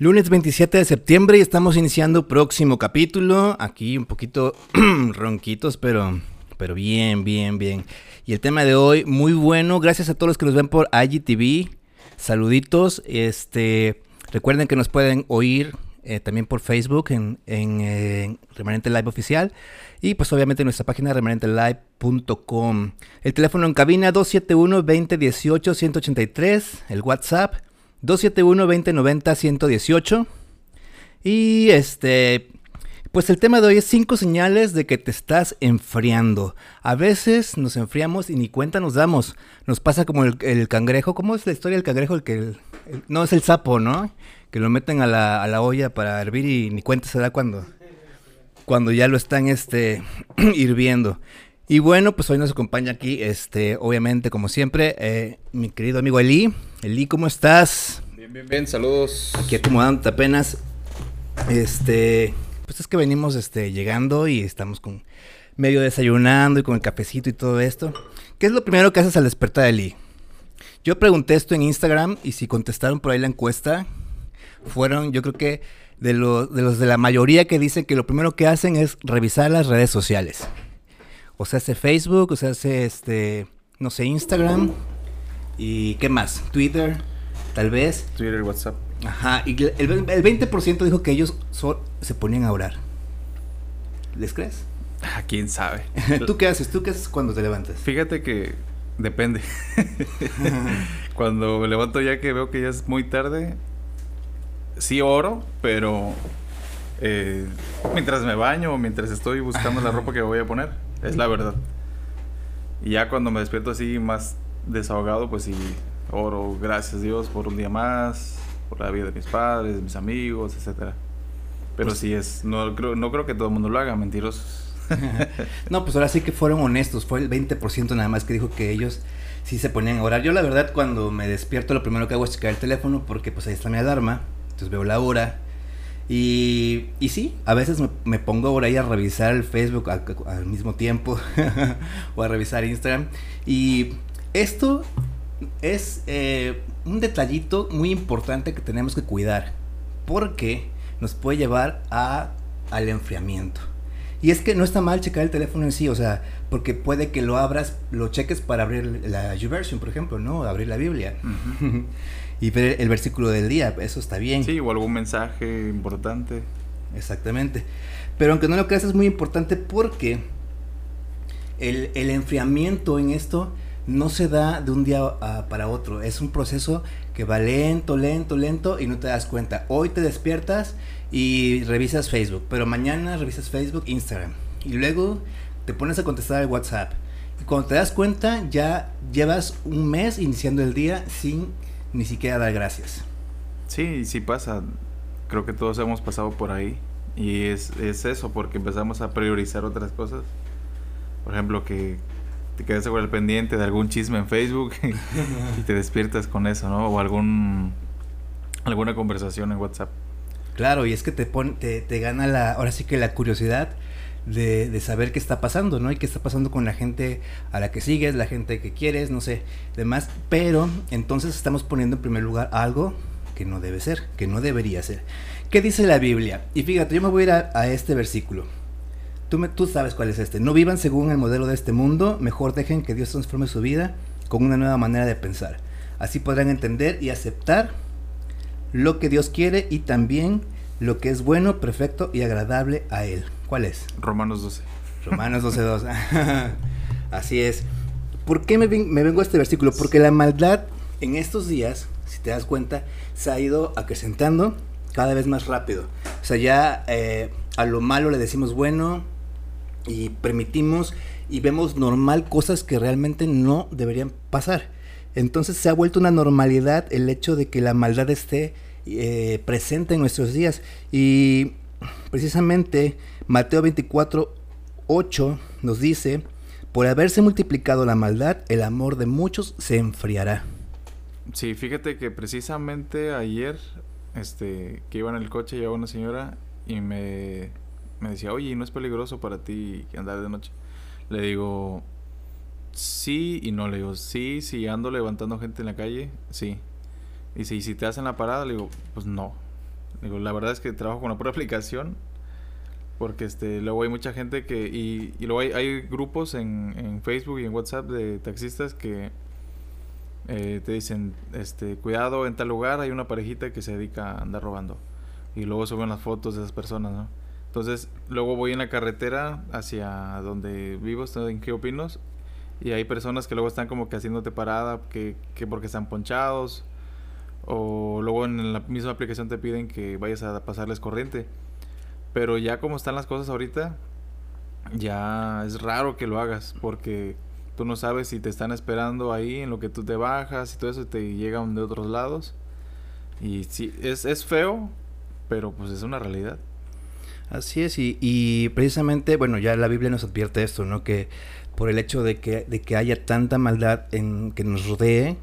Lunes 27 de septiembre y estamos iniciando próximo capítulo. Aquí un poquito ronquitos, pero, pero bien, bien, bien. Y el tema de hoy, muy bueno. Gracias a todos los que nos ven por IGTV. Saluditos. Este, recuerden que nos pueden oír eh, también por Facebook en, en Remanente Live Oficial. Y pues obviamente en nuestra página remanentelive.com. El teléfono en cabina 271-2018-183. El WhatsApp 271-2090-118. Y este, pues el tema de hoy es cinco señales de que te estás enfriando. A veces nos enfriamos y ni cuenta nos damos. Nos pasa como el, cangrejo. ¿Cómo es la historia del cangrejo? El que no es el sapo, ¿no? Que lo meten a la, a la, olla para hervir y ni cuenta se da cuando, cuando ya lo están este, hirviendo. Y bueno, pues hoy nos acompaña aquí, este, obviamente, como siempre, eh, mi querido amigo Eli. Eli, ¿cómo estás? Bien, bien, bien, saludos. Aquí acomodándote apenas. Este, pues es que venimos este, llegando y estamos con medio desayunando y con el cafecito y todo esto. ¿Qué es lo primero que haces al despertar, Eli? Yo pregunté esto en Instagram y si contestaron por ahí la encuesta, fueron, yo creo que de, de los de la mayoría que dicen que lo primero que hacen es revisar las redes sociales. O sea, hace Facebook, o sea, hace este, no sé, Instagram. ¿Y qué más? Twitter, tal vez. Twitter, WhatsApp. Ajá, y el, el 20% dijo que ellos se ponían a orar. ¿Les crees? Ah, quién sabe. ¿Tú qué haces? ¿Tú qué haces cuando te levantas? Fíjate que depende. cuando me levanto ya que veo que ya es muy tarde, sí oro, pero eh, mientras me baño o mientras estoy buscando la ropa que voy a poner. Es la verdad. Y ya cuando me despierto así más desahogado, pues sí, oro, gracias Dios por un día más, por la vida de mis padres, de mis amigos, etcétera. Pero pues sí es, no creo, no creo que todo el mundo lo haga, mentirosos. no, pues ahora sí que fueron honestos, fue el 20% nada más que dijo que ellos sí se ponían a orar. Yo la verdad cuando me despierto lo primero que hago es checar el teléfono porque pues ahí está mi alarma, entonces veo la hora y, y sí, a veces me, pongo por ahí a revisar el Facebook al, mismo tiempo o a revisar Instagram. Y esto es eh, un detallito muy importante que tenemos que cuidar porque nos puede llevar a, al enfriamiento. Y es que no está mal checar el teléfono en sí, o sea, porque puede que lo abras, lo cheques para abrir la YouVersion, por ejemplo, ¿no? Abrir la Biblia. y ver el versículo del día, eso está bien. Sí, o algún mensaje importante. Exactamente. Pero aunque no lo creas, es muy importante porque el, enfriamiento en esto no se da de un día para otro. Es un proceso que va lento, lento, lento y no te das cuenta. Hoy te despiertas y revisas Facebook, pero mañana revisas Facebook, Instagram. Y luego te pones a contestar el WhatsApp. Y cuando te das cuenta, ya llevas un mes iniciando el día sin ni siquiera dar gracias. Sí, sí pasa. Creo que todos hemos pasado por ahí. Y es, es eso, porque empezamos a priorizar otras cosas. Por ejemplo, que te quedas sobre el pendiente de algún chisme en Facebook y te despiertas con eso, ¿no? O algún alguna conversación en WhatsApp. Claro, y es que te pone, te, te gana la, ahora sí que la curiosidad de, saber qué está pasando, ¿no? Y qué está pasando con la gente a la que sigues, la gente que quieres, no sé, demás. Pero entonces estamos poniendo en primer lugar algo que no debe ser, que no debería ser. ¿Qué dice la Biblia? Y fíjate, yo me voy a ir a, este versículo. Tú, me, tú sabes cuál es este. No vivan según el modelo de este mundo, mejor dejen que Dios transforme su vida con una nueva manera de pensar. Así podrán entender y aceptar lo que Dios quiere y también lo que es bueno, perfecto y agradable a Él. ¿Cuál es? Romanos 12. Romanos 12, 2. Así es. ¿Por qué me, vengo a este versículo? Porque la maldad en estos días, si te das cuenta, se ha ido acrecentando cada vez más rápido. O sea, ya eh, a lo malo le decimos bueno y permitimos y vemos normal cosas que realmente no deberían pasar. Entonces se ha vuelto una normalidad el hecho de que la maldad esté eh, presente en nuestros días. Y precisamente Mateo 24, 8 nos dice, por haberse multiplicado la maldad, el amor de muchos se enfriará. Sí, fíjate que precisamente ayer, este, que iba en el coche, llevaba una señora y me, me decía, oye, ¿no es peligroso para ti andar de noche? Le digo, sí y no. Le digo, sí, sí, ando levantando gente en la calle, sí. Dice, ¿y si te hacen la parada? Le digo, pues no. Digo, la verdad es que trabajo con la pura aplicación. Porque este, luego hay mucha gente que... Y, y luego hay, grupos en, en, Facebook y en WhatsApp de taxistas que eh, te dicen, este, cuidado, en tal lugar hay una parejita que se dedica a andar robando. Y luego suben las fotos de esas personas, ¿no? Entonces, luego voy en la carretera hacia donde vivo, estoy en Geopinos, y hay personas que luego están como que haciéndote parada, que, que porque están ponchados, o luego en la misma aplicación te piden que vayas a pasarles corriente. Pero ya como están las cosas ahorita, ya es raro que lo hagas, porque tú no sabes si te están esperando ahí en lo que tú te bajas y todo eso te llegan de otros lados. Y sí, es, es feo, pero pues es una realidad. Así es, y, y, precisamente, bueno, ya la Biblia nos advierte esto, ¿no? Que por el hecho de que, de que haya tanta maldad en que nos rodee,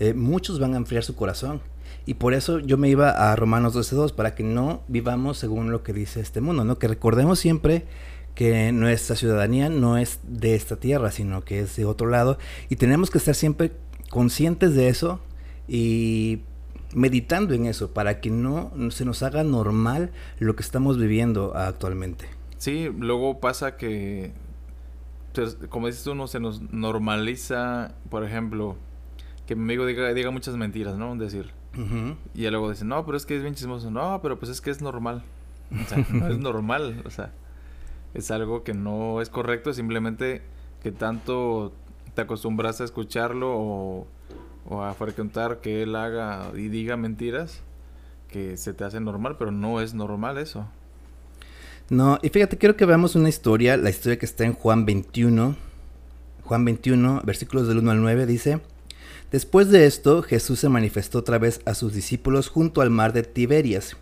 eh, muchos van a enfriar su corazón. Y por eso yo me iba a Romanos 12.2, para que no vivamos según lo que dice este mundo, ¿no? Que recordemos siempre que nuestra ciudadanía no es de esta tierra, sino que es de otro lado. Y tenemos que estar siempre conscientes de eso y meditando en eso para que no se nos haga normal lo que estamos viviendo actualmente. Sí, luego pasa que, pues, como dices tú, no se nos normaliza, por ejemplo, que mi amigo diga, diga muchas mentiras, ¿no? Decir. Y luego dice, no, pero es que es bien chismoso. No, pero pues es que es normal. O sea, no es normal. O sea, es algo que no es correcto. Simplemente que tanto te acostumbras a escucharlo o o a frecuentar que él haga y diga mentiras que se te hace normal, pero no es normal eso. No, y fíjate, quiero que veamos una historia, la historia que está en Juan 21. Juan 21, versículos del 1 al 9 dice, Después de esto, Jesús se manifestó otra vez a sus discípulos junto al mar de Tiberias,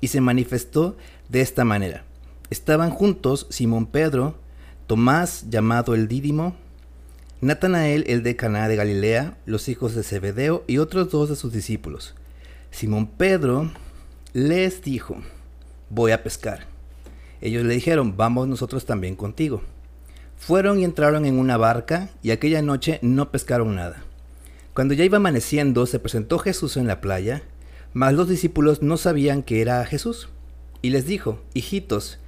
y se manifestó de esta manera. Estaban juntos Simón Pedro, Tomás, llamado el Dídimo, Natanael, el de Caná de Galilea, los hijos de Zebedeo y otros dos de sus discípulos. Simón Pedro les dijo, voy a pescar. Ellos le dijeron, vamos nosotros también contigo. Fueron y entraron en una barca y aquella noche no pescaron nada. Cuando ya iba amaneciendo se presentó Jesús en la playa, mas los discípulos no sabían que era Jesús. Y les dijo, hijitos,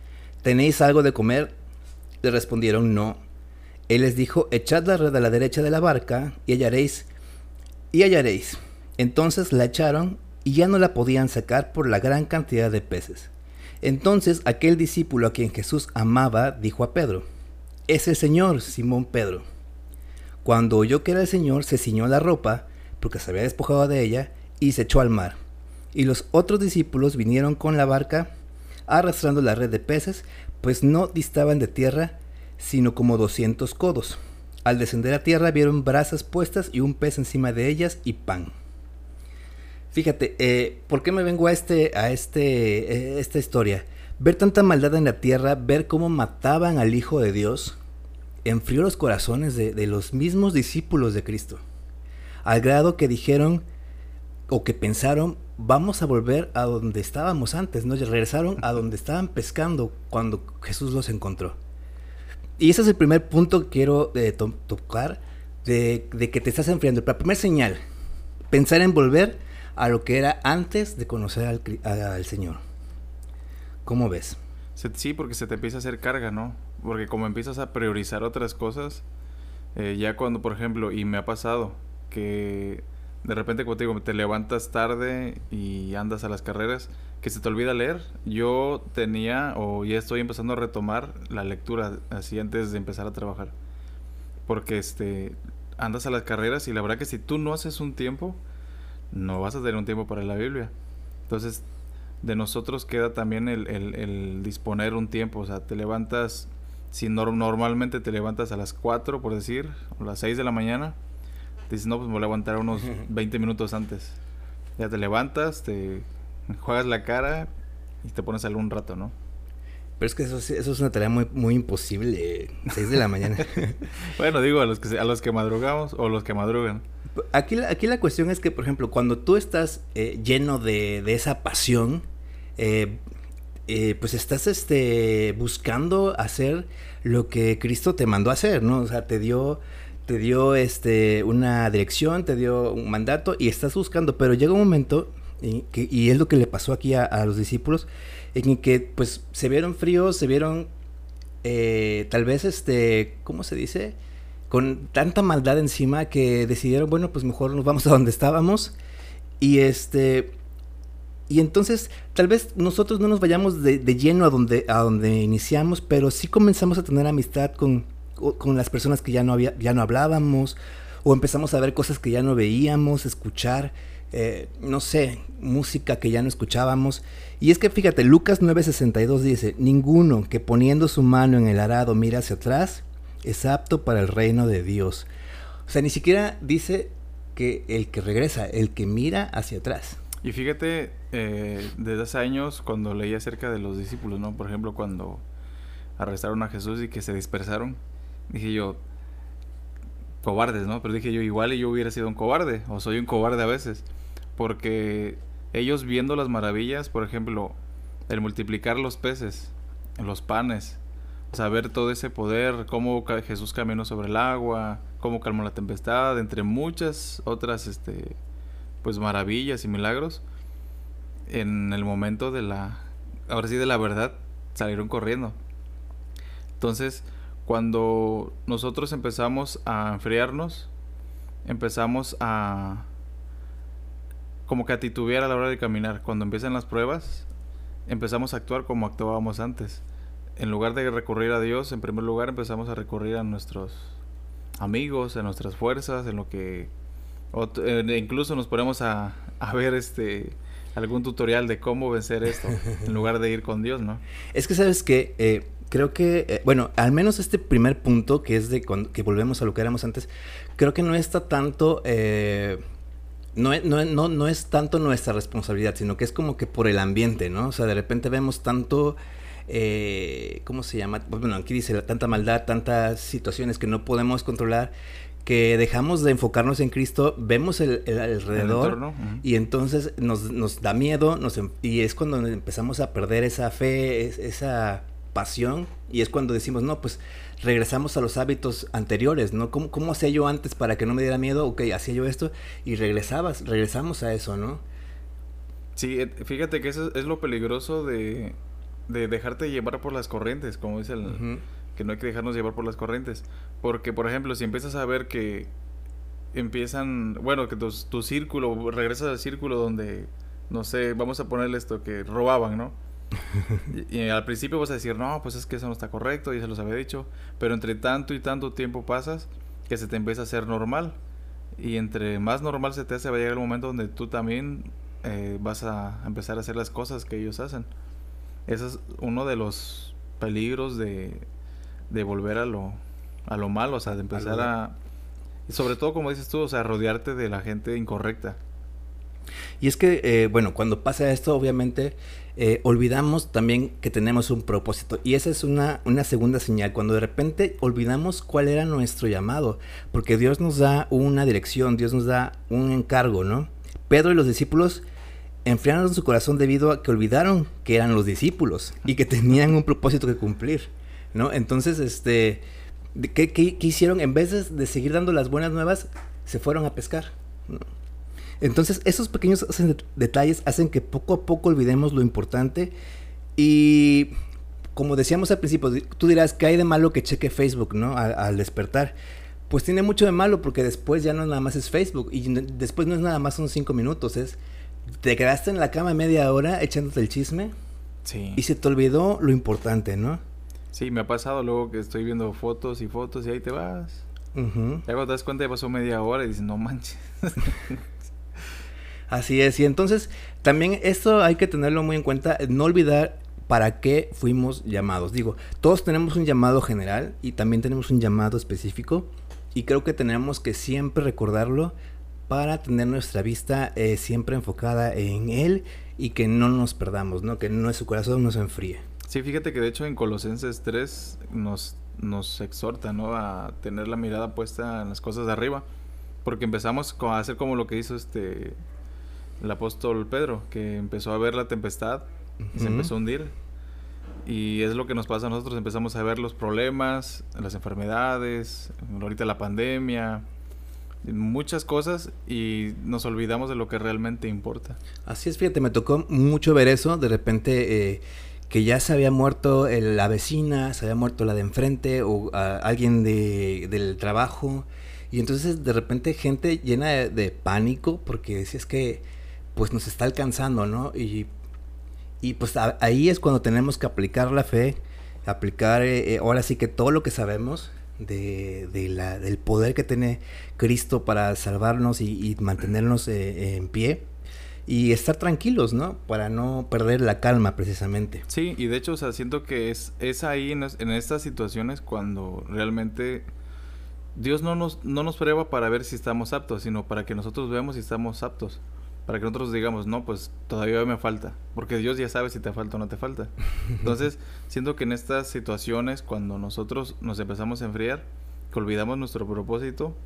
¿tenéis algo de comer? Le respondieron, no. Él les dijo, echad la red a la derecha de la barca y hallaréis, y hallaréis. Entonces la echaron y ya no la podían sacar por la gran cantidad de peces. Entonces aquel discípulo a quien Jesús amaba dijo a Pedro, es el Señor, Simón Pedro. Cuando oyó que era el Señor, se ciñó la ropa, porque se había despojado de ella, y se echó al mar. Y los otros discípulos vinieron con la barca, arrastrando la red de peces, pues no distaban de tierra sino como doscientos codos. Al descender a tierra vieron brasas puestas y un pez encima de ellas y pan. Fíjate, eh, ¿por qué me vengo a este, a este, eh, esta historia? Ver tanta maldad en la tierra, ver cómo mataban al Hijo de Dios, enfrió los corazones de, de los mismos discípulos de Cristo. Al grado que dijeron o que pensaron, vamos a volver a donde estábamos antes, ¿no? Regresaron a donde estaban pescando cuando Jesús los encontró. Y ese es el primer punto que quiero eh, tocar de, que te estás enfriando. La primera señal, pensar en volver a lo que era antes de conocer al, Señor. ¿Cómo ves? Sí, porque se te empieza a hacer carga, ¿no? Porque como empiezas a priorizar otras cosas, eh, ya cuando, por ejemplo, y me ha pasado que de repente, como te digo, te levantas tarde y andas a las carreras, que se te olvida leer. Yo tenía, o ya estoy empezando a retomar la lectura así antes de empezar a trabajar. Porque este andas a las carreras y la verdad que si tú no haces un tiempo, no vas a tener un tiempo para la Biblia. Entonces, de nosotros queda también el, el, disponer un tiempo. O sea, te levantas, si normalmente te levantas a las 4, por decir, o las 6 de la mañana dices, no, pues me voy a levantar unos 20 minutos antes. Ya te levantas, te juegas la cara y te pones algún rato, ¿no? Pero es que eso, eso es una tarea muy, muy imposible, 6 de la mañana. bueno, digo, a los, que, a los que madrugamos o los que madrugan. Aquí, aquí la cuestión es que, por ejemplo, cuando tú estás eh, lleno de, de, esa pasión, eh, eh, pues estás este, buscando hacer lo que Cristo te mandó a hacer, ¿no? O sea, te dio te dio este, una dirección, te dio un mandato y estás buscando, pero llega un momento y, que, y es lo que le pasó aquí a, los discípulos, en que pues se vieron fríos, se vieron eh, tal vez, este, ¿cómo se dice? Con tanta maldad encima que decidieron, bueno, pues mejor nos vamos a donde estábamos. Y este, y entonces, tal vez nosotros no nos vayamos de, lleno a donde, a donde iniciamos, pero sí comenzamos a tener amistad con, con las personas que ya no, había, ya no hablábamos, o empezamos a ver cosas que ya no veíamos, escuchar, eh, no sé, música que ya no escuchábamos. Y es que fíjate, Lucas 9:62 dice, ninguno que poniendo su mano en el arado mira hacia atrás es apto para el reino de Dios. O sea, ni siquiera dice que el que regresa, el que mira hacia atrás. Y fíjate, eh, desde hace años, cuando leí acerca de los discípulos, ¿no? Por ejemplo, cuando arrestaron a Jesús y que se dispersaron, dije yo, cobardes, ¿no? Pero dije yo, igual yo hubiera sido un cobarde, o soy un cobarde a veces, porque ellos viendo las maravillas, por ejemplo, el multiplicar los peces, los panes, saber todo ese poder, cómo Jesús caminó sobre el agua, cómo calmó la tempestad, entre muchas otras, este, pues maravillas y milagros, en el momento de la, ahora sí de la verdad, salieron corriendo. Entonces, cuando nosotros empezamos a enfriarnos, empezamos a como que a titubear a la hora de caminar. Cuando empiezan las pruebas, empezamos a actuar como actuábamos antes. En lugar de recurrir a Dios, en primer lugar empezamos a recurrir a nuestros amigos, a nuestras fuerzas, en lo que eh, incluso nos ponemos a, a ver este algún tutorial de cómo vencer esto en lugar de ir con Dios, ¿no? Es que sabes que eh, creo que, eh, bueno, al menos este primer punto, que es de que volvemos a lo que éramos antes, creo que no está tanto, eh, no, no, no, no, es tanto nuestra responsabilidad, sino que es como que por el ambiente, ¿no? O sea, de repente vemos tanto, eh, ¿cómo se llama? Bueno, aquí dice tanta maldad, tantas situaciones que no podemos controlar, que dejamos de enfocarnos en Cristo, vemos el, el alrededor el uh -huh. y entonces nos, nos da miedo nos, y es cuando empezamos a perder esa fe, es, esa pasión y es cuando decimos, no, pues regresamos a los hábitos anteriores, ¿no? ¿Cómo, ¿Cómo, hacía yo antes para que no me diera miedo? Ok, hacía yo esto y regresabas, regresamos a eso, ¿no? Sí, fíjate que eso es lo peligroso de, de dejarte llevar por las corrientes, como dice el... Uh -huh. Que no hay que dejarnos llevar por las corrientes. Porque, por ejemplo, si empiezas a ver que empiezan, bueno, que tu, tu círculo, regresas al círculo donde, no sé, vamos a ponerle esto, que robaban, ¿no? y, y, al principio vas a decir, no, pues es que eso no está correcto, ya se los había dicho. Pero entre tanto y tanto tiempo pasas que se te empieza a hacer normal. Y entre más normal se te hace, va a llegar el momento donde tú también eh, vas a empezar a hacer las cosas que ellos hacen. Ese es uno de los peligros de, de volver a lo, a lo malo, o sea, de empezar a... Y sobre todo, como dices tú, o sea, rodearte de la gente incorrecta. Y es que, eh, bueno, cuando pasa esto, obviamente, eh, olvidamos también que tenemos un propósito. Y esa es una, una, segunda señal, cuando de repente olvidamos cuál era nuestro llamado, porque Dios nos da una dirección, Dios nos da un encargo, ¿no? Pedro y los discípulos enfriaron su corazón debido a que olvidaron que eran los discípulos y que tenían un propósito que cumplir, ¿no? Entonces, este, ¿qué, qué, qué hicieron? En vez de, de, seguir dando las buenas nuevas, se fueron a pescar, ¿no? Entonces, esos pequeños detalles hacen que poco a poco olvidemos lo importante. Y como decíamos al principio, tú dirás que hay de malo que cheque Facebook, ¿no? Al, al, despertar. Pues tiene mucho de malo porque después ya no nada más es Facebook. Y después no es nada más son cinco minutos. Es. Te quedaste en la cama media hora echándote el chisme. Sí. Y se te olvidó lo importante, ¿no? Sí, me ha pasado luego que estoy viendo fotos y fotos y ahí te vas. Uh -huh. Ya cuando te das cuenta ya pasó media hora y dices, no manches. Así es, y entonces también esto hay que tenerlo muy en cuenta, no olvidar para qué fuimos llamados. Digo, todos tenemos un llamado general y también tenemos un llamado específico y creo que tenemos que siempre recordarlo para tener nuestra vista eh, siempre enfocada en él y que no nos perdamos, ¿no? Que nuestro corazón no se enfríe. Sí, fíjate que de hecho en Colosenses 3 nos, nos exhorta, ¿no? A tener la mirada puesta en las cosas de arriba. Porque empezamos a hacer como lo que hizo este el apóstol Pedro, que empezó a ver la tempestad y uh -huh. se empezó a hundir. Y es lo que nos pasa a nosotros, empezamos a ver los problemas, las enfermedades, ahorita la pandemia, muchas cosas y nos olvidamos de lo que realmente importa. Así es, fíjate, me tocó mucho ver eso, de repente eh, que ya se había muerto la vecina, se había muerto la de enfrente o alguien de, del trabajo y entonces de repente gente llena de, pánico porque decías que pues nos está alcanzando, ¿no? Y, y pues ahí es cuando tenemos que aplicar la fe, aplicar eh, eh, ahora sí que todo lo que sabemos de, de la, del poder que tiene Cristo para salvarnos y, mantenernos eh, en pie y estar tranquilos, ¿no? Para no perder la calma precisamente. Sí, y de hecho, o sea, siento que es, es ahí en, en estas situaciones cuando realmente Dios no nos, no nos prueba para ver si estamos aptos, sino para que nosotros veamos si estamos aptos para que nosotros digamos, no, pues todavía me falta, porque Dios ya sabe si te falta o no te falta. Entonces, siento que en estas situaciones, cuando nosotros nos empezamos a enfriar, que olvidamos nuestro propósito,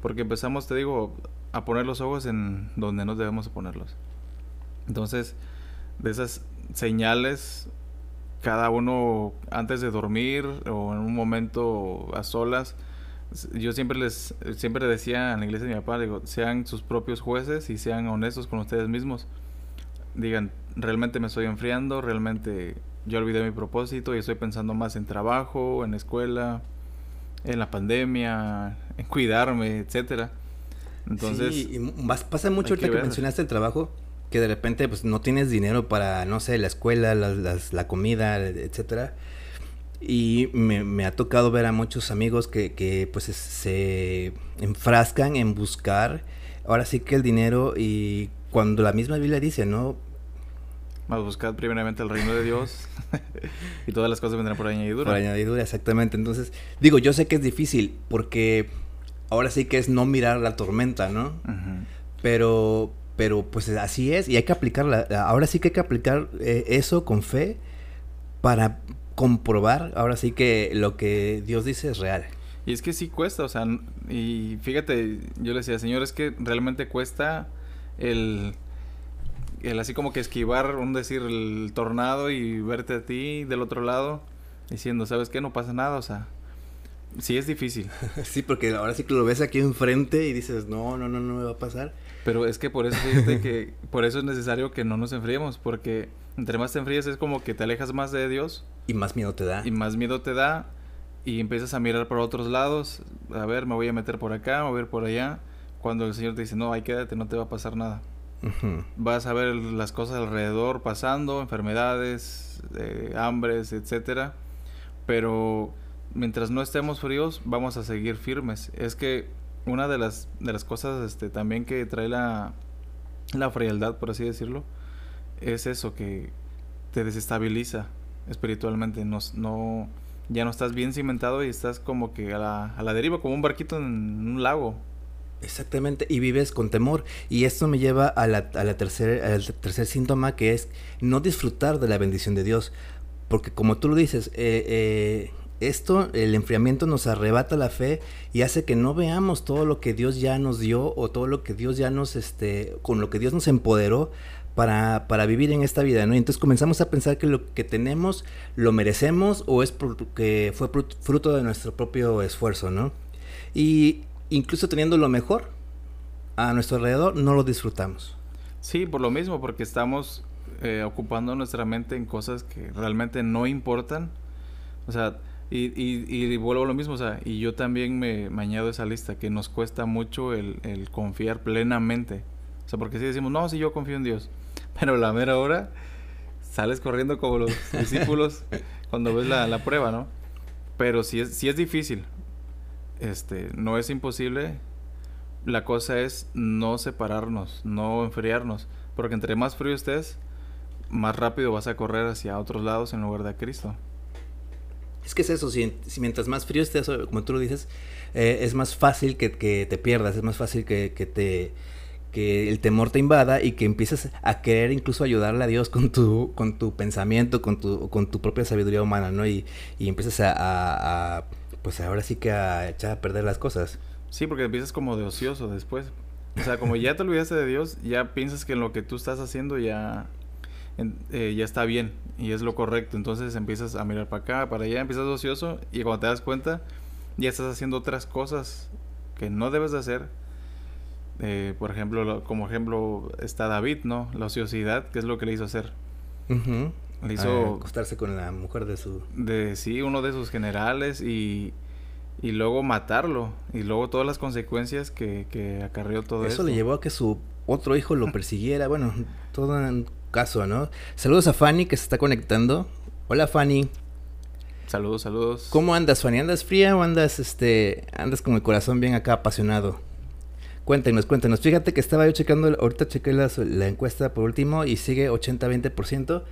porque empezamos, te digo, a poner los ojos en donde no debemos ponerlos. Entonces, de esas señales, cada uno antes de dormir o en un momento a solas, yo siempre les siempre decía en la iglesia de mi papá, digo, sean sus propios jueces y sean honestos con ustedes mismos. Digan, realmente me estoy enfriando, realmente yo olvidé mi propósito y estoy pensando más en trabajo, en escuela, en la pandemia, en cuidarme, etcétera. Entonces, sí, pasa mucho ahorita que, mencionaste el trabajo, que de repente pues no tienes dinero para, no sé, la escuela, la comida, etcétera y me, ha tocado ver a muchos amigos que, que pues se enfrascan en buscar ahora sí que el dinero y cuando la misma Biblia dice, ¿no? Más buscad primeramente el reino de Dios y todas las cosas vendrán por añadidura. Por añadidura, exactamente. Entonces, digo, yo sé que es difícil porque ahora sí que es no mirar la tormenta, ¿no? Pero, pero pues así es y hay que aplicarla. Ahora sí que hay que aplicar eh, eso con fe para comprobar ahora sí que lo que Dios dice es real. Y es que sí cuesta, o sea, y fíjate, yo le decía, Señor, es que realmente cuesta el, el así como que esquivar, un decir, el tornado y verte a ti del otro lado diciendo, ¿sabes qué? No pasa nada, o sea, sí es difícil. sí, porque ahora sí que lo ves aquí enfrente y dices, no, no, no, no me va a pasar. Pero es que por eso, que por eso es necesario que no nos enfriemos, porque entre más te enfríes es como que te alejas más de Dios. Y más miedo te da. Y más miedo te da. Y empiezas a mirar por otros lados. A ver, me voy a meter por acá, me voy a ir por allá. Cuando el Señor te dice, no, ahí quédate, no te va a pasar nada. Vas a ver las cosas alrededor pasando, enfermedades, eh, hambres, etcétera. Pero mientras no estemos fríos, vamos a seguir firmes. Es que una de las, de las cosas este, también que trae la, la frialdad, por así decirlo, es eso, que te desestabiliza espiritualmente. No, no, ya no estás bien cimentado y estás como que a la, a la deriva, como un barquito en un lago. Exactamente, y vives con temor. Y esto me lleva a la, a la tercer, al tercer síntoma que es no disfrutar de la bendición de Dios. Porque como tú lo dices, eh, eh, esto, el enfriamiento nos arrebata la fe y hace que no veamos todo lo que Dios ya nos dio o todo lo que Dios ya nos, este, con lo que Dios nos empoderó para, para, vivir en esta vida, ¿no? Y entonces comenzamos a pensar que lo que tenemos lo merecemos o es porque fue fruto de nuestro propio esfuerzo, ¿no? Y incluso teniendo lo mejor a nuestro alrededor, no lo disfrutamos. Sí, por lo mismo, porque estamos eh, ocupando nuestra mente en cosas que realmente no importan. O sea, y, y, y, vuelvo a lo mismo, o sea, y yo también me, me añado a esa lista, que nos cuesta mucho el, el confiar plenamente. O sea, porque si decimos, no, si yo confío en Dios. Pero la mera hora sales corriendo como los discípulos cuando ves la, la, prueba, ¿no? Pero si es, si es difícil. Este, no es imposible. La cosa es no separarnos, no enfriarnos. Porque entre más frío estés, más rápido vas a correr hacia otros lados en lugar de a Cristo. Es que es eso, si, mientras más frío estés, como tú lo dices, eh, es más fácil que, te pierdas, es más fácil que, te que el temor te invada y que empieces a querer incluso ayudarle a Dios con tu, con tu pensamiento, con tu, con tu propia sabiduría humana, ¿no? Y, empiezas a, pues ahora sí que a echar a perder las cosas. Sí, porque empiezas como de ocioso después. O sea, como ya te olvidaste de Dios, ya piensas que en lo que tú estás haciendo ya, eh, ya está bien y es lo correcto. Entonces empiezas a mirar para acá, para allá, empiezas ocioso y cuando te das cuenta, ya estás haciendo otras cosas que no debes de hacer Eh, por ejemplo, como ejemplo está David, ¿no? La ociosidad, que es lo que le hizo hacer. Le hizo... acostarse con la mujer de su... De, sí, uno de sus generales y, y luego matarlo. Y luego todas las consecuencias que, que acarreó todo eso. Eso le llevó a que su otro hijo lo persiguiera. bueno, todo un caso, ¿no? Saludos a Fanny que se está conectando. Hola Fanny. Saludos, saludos. ¿Cómo andas, Fanny? ¿Andas fría o andas, este, andas con el corazón bien acá apasionado? Cuéntenos, cuéntenos. Fíjate que estaba yo checando, ahorita chequé la, la encuesta por último y sigue 80-20%.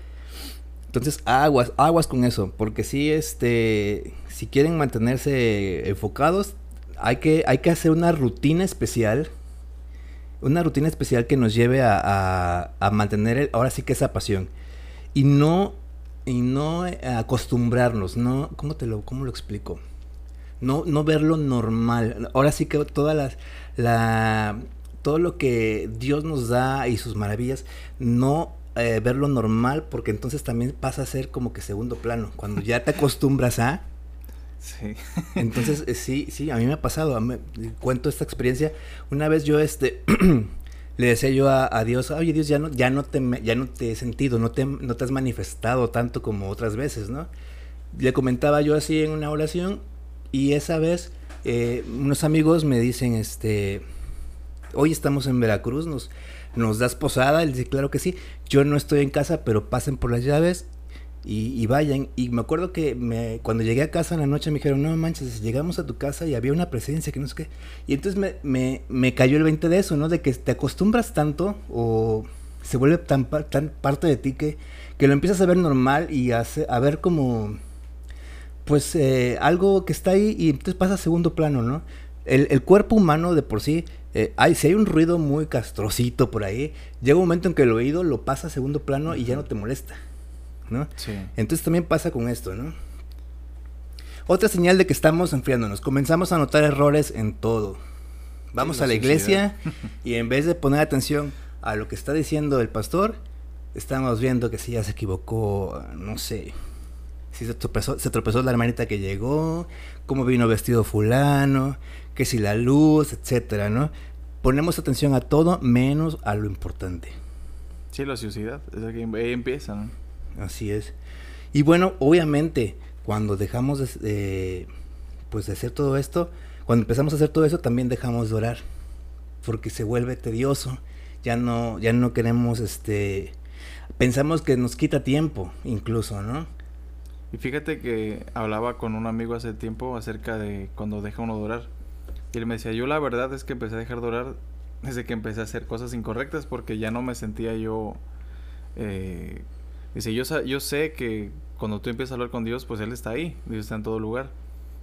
Entonces, aguas, aguas con eso, porque si este, si quieren mantenerse enfocados, hay que, hay que hacer una rutina especial, una rutina especial que nos lleve a, a, mantener ahora sí que esa pasión. Y no, y no acostumbrarnos, no, ¿cómo te lo, cómo lo explico? No, no verlo normal. Ahora sí que todas las, la, todo lo que Dios nos da y sus maravillas, no eh, verlo normal, porque entonces también pasa a ser como que segundo plano. Cuando ya te acostumbras a... Sí. Entonces, eh, sí, sí, a mí me ha pasado. cuento esta experiencia. Una vez yo, este, le decía yo a, Dios, oye Dios, ya no, ya no te, ya no te he sentido, no te, no te has manifestado tanto como otras veces, ¿no? Le comentaba yo así en una oración y esa vez eh, unos amigos me dicen, este, hoy estamos en Veracruz, nos, nos das posada, él dice, claro que sí, yo no estoy en casa, pero pasen por las llaves y, vayan. Y me acuerdo que me, cuando llegué a casa en la noche me dijeron, no manches, llegamos a tu casa y había una presencia que no sé qué. Y entonces me, me, cayó el 20 de eso, ¿no? De que te acostumbras tanto o se vuelve tan, tan parte de ti que, que lo empiezas a ver normal y a, a ver como pues eh, algo que está ahí y entonces pasa a segundo plano, ¿no? El, cuerpo humano de por sí, eh, hay, si hay un ruido muy castrocito por ahí, llega un momento en que el oído lo pasa a segundo plano y ya no te molesta, ¿no? Sí. Entonces también pasa con esto, ¿no? Otra señal de que estamos enfriándonos, comenzamos a notar errores en todo. Vamos a la iglesia y en vez de poner atención a lo que está diciendo el pastor, estamos viendo que si ya se equivocó, no sé, si se tropezó, se tropezó la hermanita que llegó, cómo vino vestido fulano, que si la luz, etcétera, ¿no? Ponemos atención a todo menos a lo importante. Sí, la ociosidad, es que ahí empieza, ¿no? Así es. Y bueno, obviamente, cuando dejamos de, pues de hacer todo esto, cuando empezamos a hacer todo eso, también dejamos de orar, porque se vuelve tedioso. Ya no, ya no queremos, este, pensamos que nos quita tiempo, incluso, ¿no? Y fíjate que hablaba con un amigo hace tiempo acerca de cuando deja uno de orar. Y él me decía, yo la verdad es que empecé a dejar de orar desde que empecé a hacer cosas incorrectas porque ya no me sentía yo... Eh, dice, yo, yo sé que cuando tú empiezas a hablar con Dios, pues Él está ahí, Dios está en todo lugar.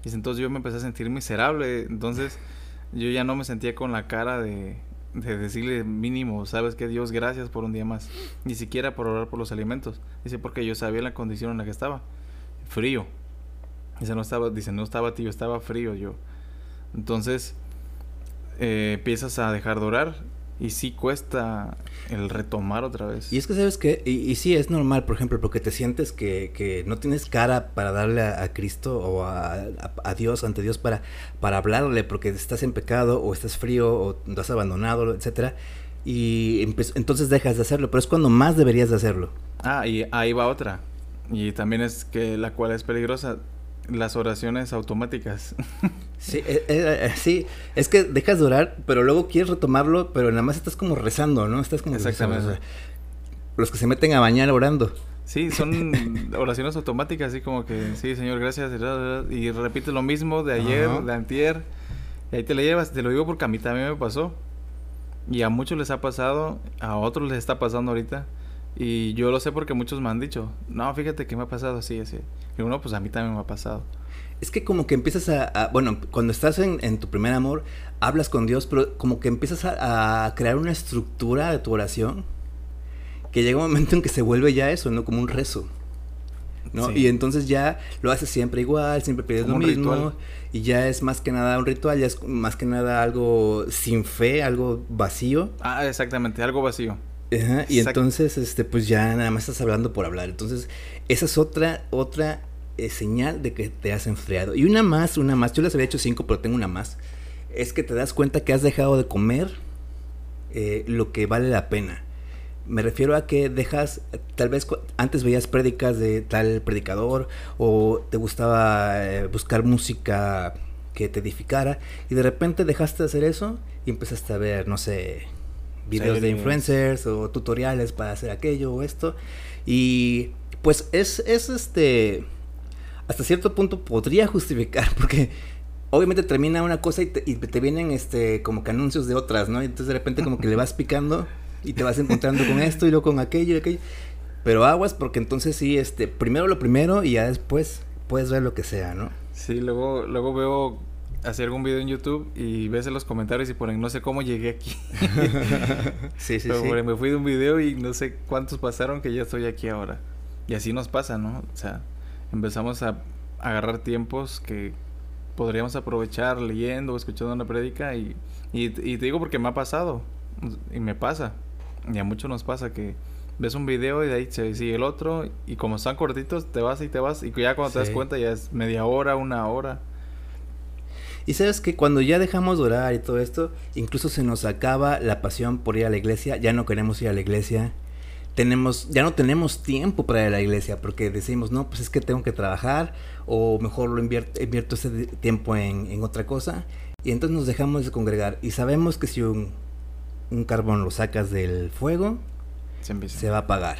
Dice, entonces yo me empecé a sentir miserable, entonces yo ya no me sentía con la cara de, de decirle mínimo, sabes que Dios, gracias por un día más, ni siquiera por orar por los alimentos. Dice, porque yo sabía la condición en la que estaba frío. Dice, no estaba, dice, no estaba tío, estaba frío yo. Entonces, eh, empiezas a dejar de orar y sí cuesta el retomar otra vez. Y es que sabes que, y, y, sí es normal, por ejemplo, porque te sientes que, que no tienes cara para darle a, Cristo o a, a, Dios, ante Dios, para, para hablarle, porque estás en pecado o estás frío o te has abandonado, etcétera. Y entonces dejas de hacerlo, pero es cuando más deberías de hacerlo. Ah, y ahí va otra. Y también es que la cual es peligrosa, las oraciones automáticas. Sí, eh, eh, eh, sí, es que dejas de orar, pero luego quieres retomarlo, pero nada más estás como rezando, ¿no? Estás como Exactamente. los que se meten a bañar orando. Sí, son oraciones automáticas, así como que, sí, Señor, gracias, y repites lo mismo de ayer, de antier, y ahí te le llevas, te lo digo porque a mí también me pasó, y a muchos les ha pasado, a otros les está pasando ahorita, y yo lo sé porque muchos me han dicho, no, fíjate que me ha pasado así, así. Y uno, pues a mí también me ha pasado. Es que como que empiezas a, bueno, cuando estás en, tu primer amor, hablas con Dios, pero como que empiezas a, crear una estructura de tu oración, que llega un momento en que se vuelve ya eso, ¿no? Como un rezo. ¿no? Y entonces ya lo haces siempre igual, siempre pides lo mismo. Y ya es más que nada un ritual, ya es más que nada algo sin fe, algo vacío. Ah, exactamente, algo vacío y entonces, este, pues ya nada más estás hablando por hablar. Entonces, esa es otra, otra eh, señal de que te has enfriado. Y una más, una más, yo les había hecho cinco, pero tengo una más. Es que te das cuenta que has dejado de comer eh, lo que vale la pena. Me refiero a que dejas, tal vez antes veías prédicas de tal predicador o te gustaba eh, buscar música que te edificara y de repente dejaste de hacer eso y empezaste a ver, no sé, videos de influencers o tutoriales para hacer aquello o esto y pues es, es este, hasta cierto punto podría justificar porque obviamente termina una cosa y te, vienen este como que anuncios de otras, ¿no? Y entonces de repente como que le vas picando y te vas encontrando con esto y luego con aquello y aquello. Pero aguas porque entonces sí, este, primero lo primero y ya después puedes ver lo que sea, ¿no? Sí, luego, luego veo hacer algún video en YouTube y ves en los comentarios y ponen, no sé cómo llegué aquí. sí, sí, sí. me fui de un video y no sé cuántos pasaron que ya estoy aquí ahora. Y así nos pasa, ¿no? O sea, empezamos a agarrar tiempos que podríamos aprovechar leyendo o escuchando una prédica y, y, y te digo porque me ha pasado y me pasa. Y a muchos nos pasa que ves un video y de ahí se sigue el otro y como están cortitos te vas y te vas y ya cuando te das cuenta ya es media hora, una hora. Y sabes que cuando ya dejamos de orar y todo esto, incluso se nos acaba la pasión por ir a la iglesia, ya no queremos ir a la iglesia. Tenemos, ya no tenemos tiempo para ir a la iglesia porque decimos, no, pues es que tengo que trabajar o mejor lo invierto, invierto ese tiempo en, en otra cosa. Y entonces nos dejamos de congregar y sabemos que si un, un carbón lo sacas del fuego, se, va a apagar.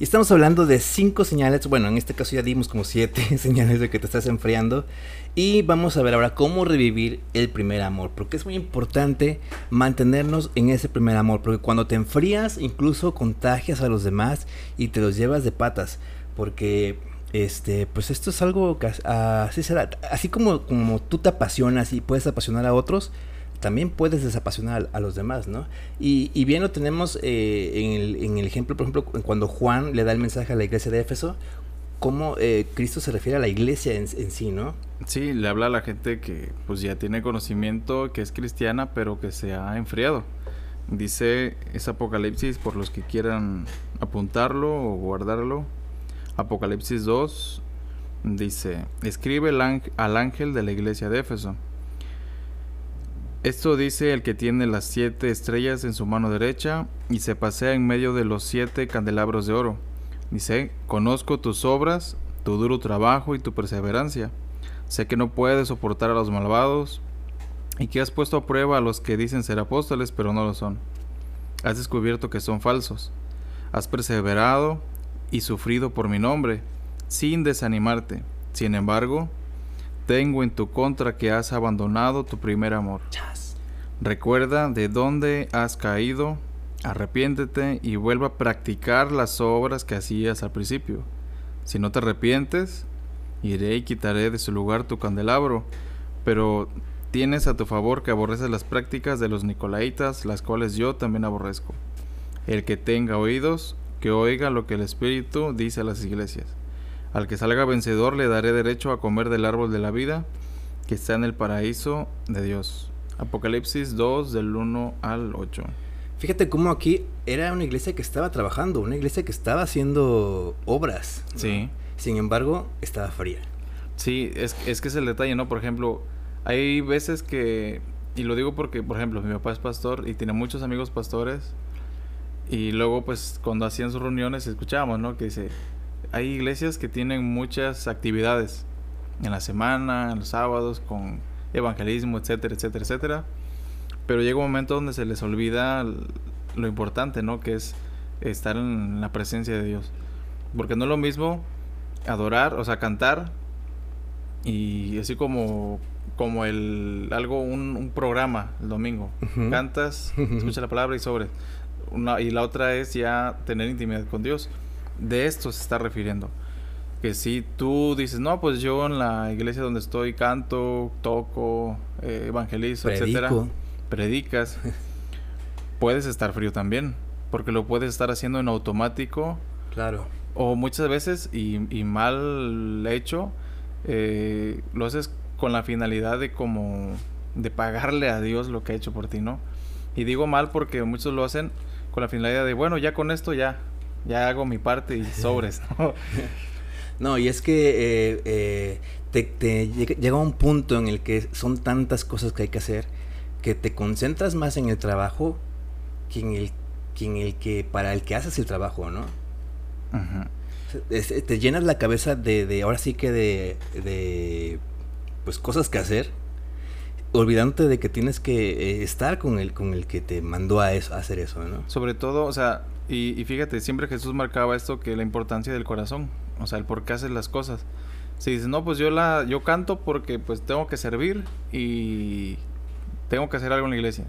Y estamos hablando de cinco señales, bueno, en este caso ya dimos como siete señales de que te estás enfriando. Y vamos a ver ahora cómo revivir el primer amor, porque es muy importante mantenernos en ese primer amor, porque cuando te enfrías incluso contagias a los demás y te los llevas de patas, porque este, pues esto es algo que así será, así como, como tú te apasionas y puedes apasionar a otros, también puedes desapasionar a, los demás, ¿no? Y, bien lo tenemos eh, en, el, ejemplo, por ejemplo, cuando Juan le da el mensaje a la iglesia de Éfeso, cómo eh, Cristo se refiere a la iglesia en, sí, ¿no? Sí, le habla a la gente que pues ya tiene conocimiento, que es cristiana, pero que se ha enfriado. Dice, es Apocalipsis por los que quieran apuntarlo o guardarlo. Apocalipsis 2 dice, escribe al ángel de la iglesia de Éfeso esto dice el que tiene las siete estrellas en su mano derecha y se pasea en medio de los siete candelabros de oro. Dice, conozco tus obras, tu duro trabajo y tu perseverancia. Sé que no puedes soportar a los malvados y que has puesto a prueba a los que dicen ser apóstoles pero no lo son. Has descubierto que son falsos. Has perseverado y sufrido por mi nombre, sin desanimarte. Sin embargo, tengo en tu contra que has abandonado tu primer amor. Recuerda de dónde has caído, arrepiéntete y vuelva a practicar las obras que hacías al principio. Si no te arrepientes, iré y quitaré de su lugar tu candelabro, pero tienes a tu favor que aborreces las prácticas de los nicolaitas, las cuales yo también aborrezco. El que tenga oídos, que oiga lo que el Espíritu dice a las iglesias. Al que salga vencedor le daré derecho a comer del árbol de la vida que está en el paraíso de Dios. Apocalipsis 2 del 1 al 8. Fíjate cómo aquí era una iglesia que estaba trabajando, una iglesia que estaba haciendo obras. Sí. Sin embargo, estaba fría. Sí, es, es que es el detalle, ¿no? Por ejemplo, hay veces que, y lo digo porque, por ejemplo, mi papá es pastor y tiene muchos amigos pastores. Y luego, pues, cuando hacían sus reuniones, escuchábamos, ¿no? Que dice, hay iglesias que tienen muchas actividades en la semana, en los sábados, con evangelismo, etcétera, etcétera, etcétera. Pero llega un momento donde se les olvida lo importante, ¿no? Que es estar en la presencia de Dios. Porque no es lo mismo adorar, o sea, cantar y así como como el algo un, programa el domingo. Cantas, escuchas la palabra y sobre. Una, y la otra es ya tener intimidad con Dios de esto se está refiriendo. Que si tú dices, no, pues yo en la iglesia donde estoy canto, toco, eh, evangelizo, etcétera, predicas, puedes estar frío también, porque lo puedes estar haciendo en automático. Claro. O muchas veces, y, mal hecho, eh, lo haces con la finalidad de como de pagarle a Dios lo que ha hecho por ti, ¿no? Y digo mal porque muchos lo hacen con la finalidad de, bueno, ya con esto ya, ya hago mi parte y sobres, ¿no? no, y es que eh, eh, te, llega un punto en el que son tantas cosas que hay que hacer que te concentras más en el trabajo que en el que, en el que para el que haces el trabajo, ¿no? te llenas la cabeza de, de ahora sí que de, de pues cosas que hacer olvidándote de que tienes que eh, estar con el con el que te mandó a eso a hacer eso no sobre todo o sea y, fíjate siempre Jesús marcaba esto que la importancia del corazón o sea el por qué haces las cosas. Si dices no pues yo la yo canto porque pues tengo que servir y tengo que hacer algo en la iglesia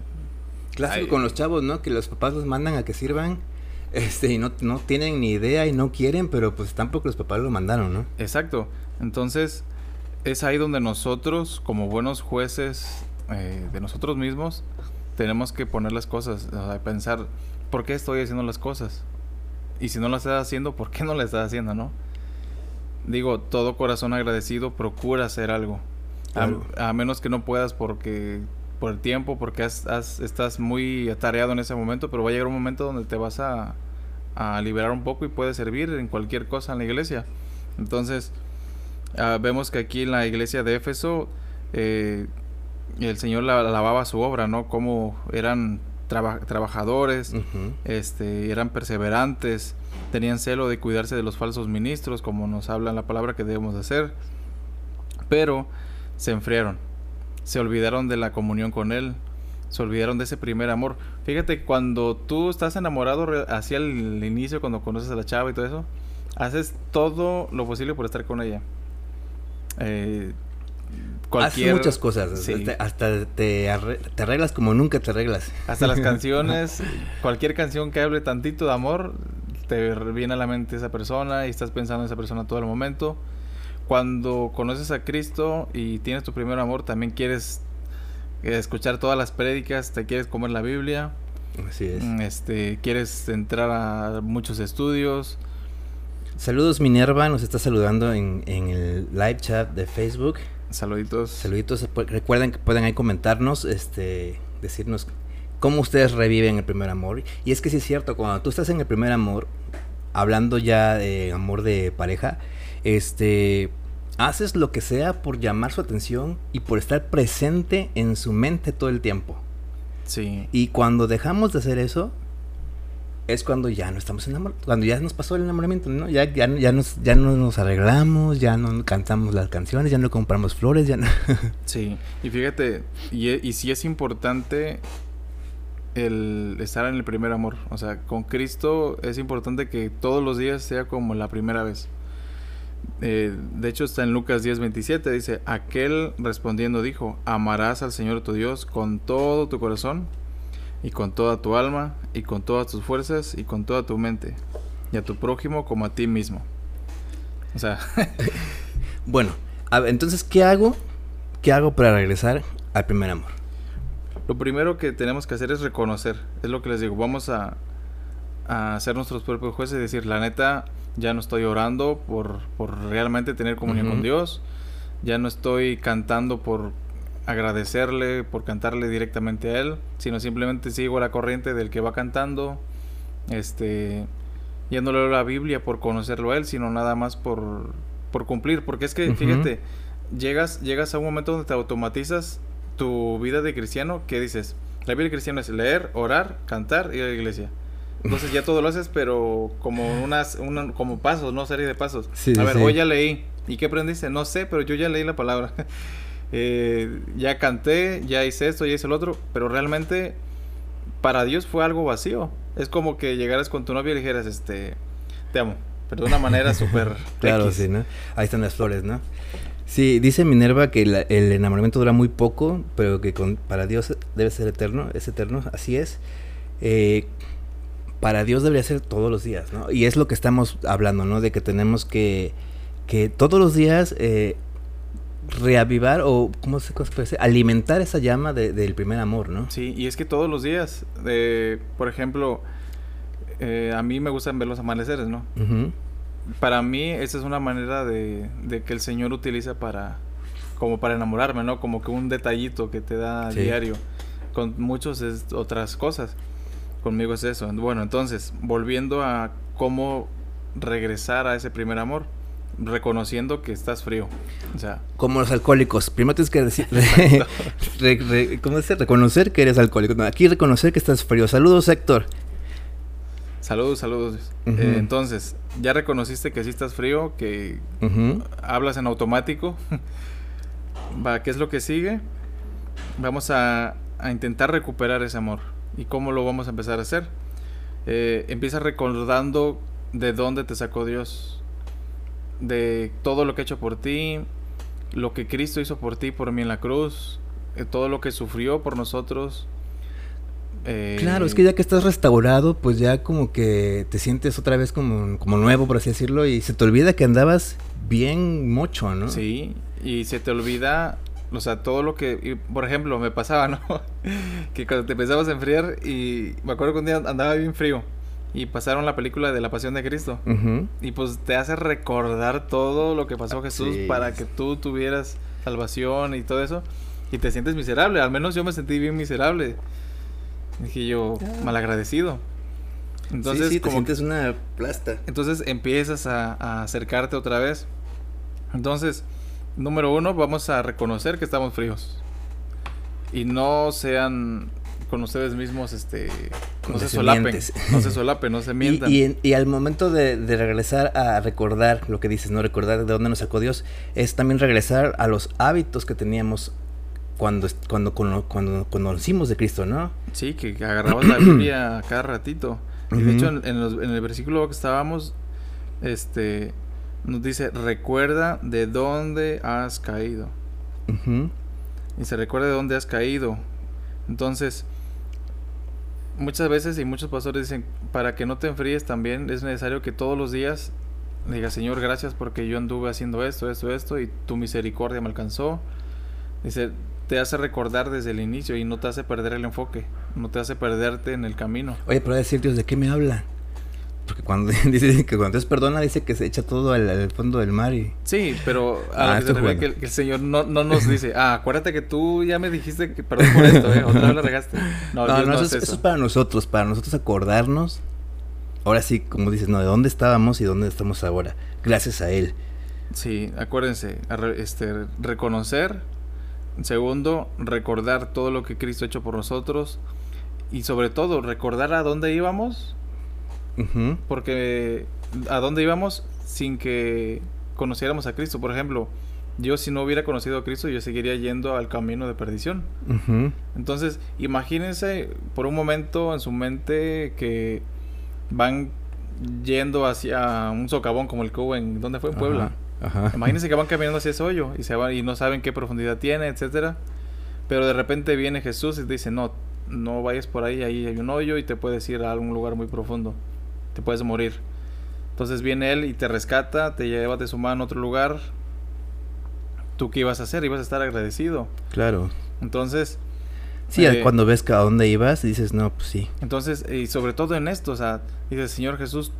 clásico con los chavos no que los papás los mandan a que sirvan este y no, no tienen ni idea y no quieren pero pues tampoco los papás lo mandaron no exacto. Entonces es ahí donde nosotros, como buenos jueces eh, de nosotros mismos, tenemos que poner las cosas, o sea, pensar, ¿por qué estoy haciendo las cosas? Y si no las estás haciendo, ¿por qué no las estás haciendo, no? Digo, todo corazón agradecido procura hacer algo. A, menos que no puedas porque por el tiempo, porque estás muy atareado en ese momento, pero va a llegar un momento donde te vas a, a liberar un poco y puedes servir en cualquier cosa en la iglesia. Entonces, Ah, vemos que aquí en la iglesia de Éfeso eh, el Señor lavaba su obra, ¿no? Como eran trabajadores, este, eran perseverantes, tenían celo de cuidarse de los falsos ministros, como nos habla la palabra que debemos hacer, pero se enfriaron, se olvidaron de la comunión con Él, se olvidaron de ese primer amor. Fíjate, cuando tú estás enamorado hacia el inicio, cuando conoces a la chava y todo eso, haces todo lo posible por estar con ella. Eh, cualquier... muchas cosas. Hasta te, arreglas como nunca te arreglas. Hasta las canciones, cualquier canción que hable tantito de amor, te viene a la mente esa persona y estás pensando en esa persona todo el momento. Cuando conoces a Cristo y tienes tu primer amor, también quieres escuchar todas las prédicas, te quieres comer la Biblia. Así es. Este, quieres entrar a muchos estudios. Saludos Minerva, nos está saludando en, el live chat de Facebook. Saluditos. Saluditos. Recuerden que pueden ahí comentarnos, este, decirnos cómo ustedes reviven el primer amor. Y es que sí es cierto, cuando tú estás en el primer amor, hablando ya de amor de pareja, este, haces lo que sea por llamar su atención y por estar presente en su mente todo el tiempo. Sí. Y cuando dejamos de hacer eso, es cuando ya no estamos enamorados, cuando ya nos pasó el enamoramiento, ¿no? Ya, ya, ya, nos, ya no nos arreglamos, ya no cantamos las canciones, ya no compramos flores, ya sí, y fíjate, y, y sí es importante el estar en el primer amor, o sea, con Cristo es importante que todos los días sea como la primera vez. Eh, de hecho está en Lucas 10:27, dice, aquel respondiendo dijo, amarás al Señor tu Dios con todo tu corazón y con toda tu alma, y con todas tus fuerzas, y con toda tu mente, y a tu prójimo como a ti mismo. O sea... bueno, entonces, ¿qué hago? ¿Qué hago para regresar al primer amor? Lo primero que tenemos que hacer es reconocer, es lo que les digo, vamos a, a hacer nuestros propios jueces y decir, la neta, ya no estoy orando por, por realmente tener comunión con Dios, ya no estoy cantando por agradecerle por cantarle directamente a él, sino simplemente sigo la corriente del que va cantando, este, ya no leo la Biblia por conocerlo a él, sino nada más por, por cumplir, porque es que, fíjate, llegas, llegas a un momento donde te automatizas tu vida de cristiano, que dices, la vida de cristiano es leer, orar, cantar y ir a la iglesia. Entonces ya todo lo haces, pero como unas, como pasos, no serie de pasos. a ver, hoy ya leí. ¿Y qué aprendiste? No sé, pero yo ya leí la palabra. Eh, ya canté, ya hice esto, ya hice el otro, pero realmente para Dios fue algo vacío. Es como que llegaras con tu novia y dijeras, este, te amo, pero de una manera súper... claro, sí, ¿no? Ahí están las flores, ¿no? Sí, dice Minerva que el enamoramiento dura muy poco, pero que con, para Dios debe ser eterno, es eterno, así es. Eh, para Dios debería ser todos los días, ¿no? Y es lo que estamos hablando, ¿no? De que tenemos que, que todos los días eh, reavivar o, ¿cómo se puede decir? Alimentar esa llama del primer amor, ¿no? Sí, y es que todos los días, por ejemplo, eh, a mí me gustan ver los amaneceres, ¿no? Para mí esa es una manera de, que el Señor utiliza para, como para enamorarme, ¿no? Como que un detallito que te da diario. Con muchos es otras cosas. Conmigo es eso. Bueno, entonces, volviendo a cómo regresar a ese primer amor reconociendo que estás frío. O sea, Como los alcohólicos. Primero tienes que decir, re- re- ¿cómo dice? reconocer que eres alcohólico. No, aquí reconocer que estás frío. Saludos, Héctor. saludos, saludos. Eh, entonces, ya reconociste que sí estás frío, que hablas en automático. Va, ¿qué es lo que sigue? Vamos a, a intentar recuperar ese amor. ¿Y cómo lo vamos a empezar a hacer? Eh, empieza recordando de dónde te sacó Dios, de todo lo que ha hecho por ti, lo que Cristo hizo por ti, por mí en la cruz, eh, todo lo que sufrió por nosotros. Eh, Claro, es que ya que estás restaurado, pues ya como que te sientes otra vez como, como nuevo, por así decirlo, y se te olvida que andabas bien mocho, ¿no? Sí, y se te olvida, o sea, todo lo que, y, por ejemplo, me pasaba, ¿no? que cuando te empezabas a enfriar y me acuerdo que un día andaba bien frío y pasaron la película de la Pasión de Cristo y pues te hace recordar todo lo que pasó Jesús Sí. para que tú tuvieras salvación y todo eso y te sientes miserable, al menos yo me sentí bien miserable. Dije yo, malagradecido. Entonces, sí, sí, te como sientes una plasta. entonces empiezas a, a acercarte otra vez. Entonces, número uno, vamos a reconocer que estamos fríos. Y no sean con ustedes mismos, este, no se solapen, no se solapen, no se mientan. y, al momento de, de regresar a recordar lo que dices, ¿no? Recordar de dónde nos sacó Dios, es también regresar a los hábitos que teníamos cuando, cuando, cuando, cuando conocimos de Cristo, ¿no? Sí, que agarrabas la Biblia cada ratito. Y de hecho, en, en los- en el versículo que estábamos, este, nos dice, recuerda de dónde has caído. Y se recuerda de dónde has caído. Entonces, muchas veces y muchos pastores dicen, para que no te enfríes también es necesario que todos los días digas, Señor, gracias porque yo anduve haciendo esto, esto, esto, y tu misericordia me alcanzó. Dice, te hace recordar desde el inicio y no te hace perder el enfoque, no te hace perderte en el camino. Oye, pero decir Dios, ¿de qué me habla? Porque cuando dice que cuando Dios perdona, dice que se echa todo al, al fondo del mar y... Sí, pero a Ah, lo que el- que el Señor no, no nos dice, ah, acuérdate que tú ya me dijiste que perdón por esto, ¿eh? otra vez la regaste. No, No, no, eso, es, eso eso. es para nosotros, para nosotros acordarnos. Ahora sí, como dices, no, de dónde estábamos y dónde estamos ahora. Gracias a Él. Sí, acuérdense, este, reconocer. Segundo, recordar todo lo que Cristo ha hecho por nosotros. Y sobre todo, recordar a dónde íbamos. Porque a dónde íbamos sin que conociéramos a Cristo. Por ejemplo, yo si no hubiera conocido a Cristo, yo seguiría yendo al camino de perdición. Entonces, imagínense por un momento en su mente que van yendo hacia un socavón como el que hubo en... ¿Dónde fue? En Puebla. Ajá. ajá. Imagínense que van caminando hacia ese hoyo y se van y no saben qué profundidad tiene, etcétera. Pero de repente viene Jesús y te dice, "No, no vayas por ahí, ahí hay un hoyo y te puedes ir a algún lugar muy profundo. Te puedes morir." Entonces viene él y te rescata, te lleva de su mano a otro lugar. ¿Tú qué ibas a hacer? Ibas a estar agradecido. Claro. Entonces, Sí, Eh, cuando ves que a dónde ibas, dices, no, pues sí. Entonces, y sobre todo en esto, o sea, dice Señor Jesús,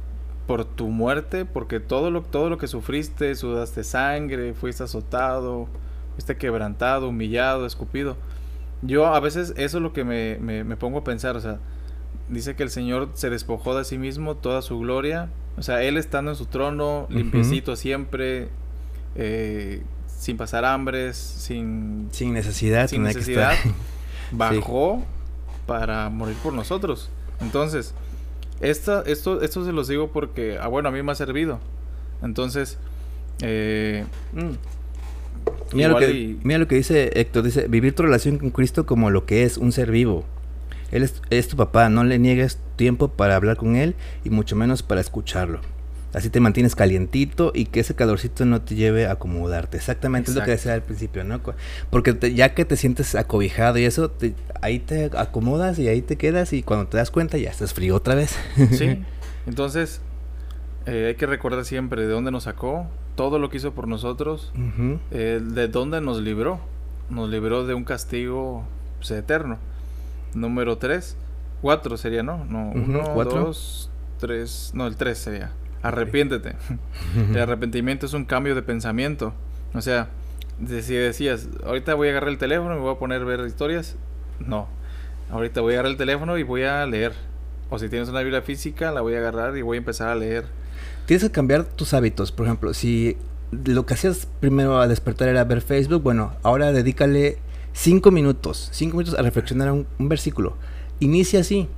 por tu muerte, porque todo lo, todo lo que sufriste, sudaste sangre, fuiste azotado, fuiste quebrantado, humillado, escupido. Yo a veces eso es lo que me, me, me pongo a pensar, o sea, dice que el Señor se despojó de sí mismo toda su gloria, o sea, Él estando en su trono, limpiecito siempre, eh, sin pasar hambres, sin, Sin necesidad. sin que necesidad, bajó para morir por nosotros. Entonces, esta, esto, esto se los digo porque, ah, bueno, a mí me ha servido. Entonces, eh, Mm. Mira lo, que, y- mira lo que dice Héctor, dice, vivir tu relación con Cristo como lo que es, un ser vivo. Él es, es tu papá, no le niegues tiempo para hablar con Él y mucho menos para escucharlo. Así te mantienes calientito y que ese calorcito no te lleve a acomodarte. Exactamente es lo que decía al principio, ¿no? Porque te- ya que te sientes acobijado y eso, te- ahí te acomodas y ahí te quedas y cuando te das cuenta ya estás frío otra vez. sí. Entonces, eh, hay que recordar siempre de dónde nos sacó, todo lo que hizo por nosotros, eh, de dónde nos libró. Nos libró de un castigo pues, eterno. Número 3, 4 sería, ¿no? No, Ujú, 1, cuatro. 2, 3, no, el 3 sería. Arrepiéntete. El arrepentimiento es un cambio de pensamiento. O sea, si decías, ahorita voy a agarrar el teléfono y me voy a poner a ver historias, no. Ahorita voy a agarrar el teléfono y voy a leer. O si tienes una Biblia física, la voy a agarrar y voy a empezar a leer. Tienes que cambiar tus hábitos. Por ejemplo, si lo que hacías primero a despertar era ver Facebook, bueno, ahora dedícale cinco minutos, cinco minutos a reflexionar un, un versículo. Inicia así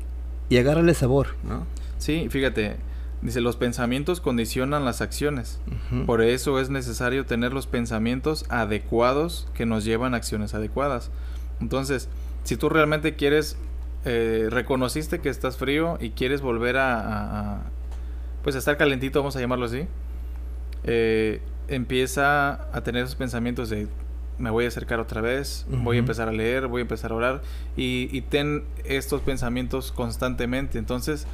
y agárrale sabor, ¿no? Sí, fíjate, dice, los pensamientos condicionan las acciones. Por eso es necesario tener los pensamientos adecuados que nos llevan a acciones adecuadas. Entonces, si tú realmente quieres, eh, reconociste que estás frío y quieres volver a, pues a estar calentito, vamos a llamarlo así, eh, empieza a tener esos pensamientos de me voy a acercar otra vez, voy a empezar a leer, voy a empezar a orar y, ten estos pensamientos constantemente. Entonces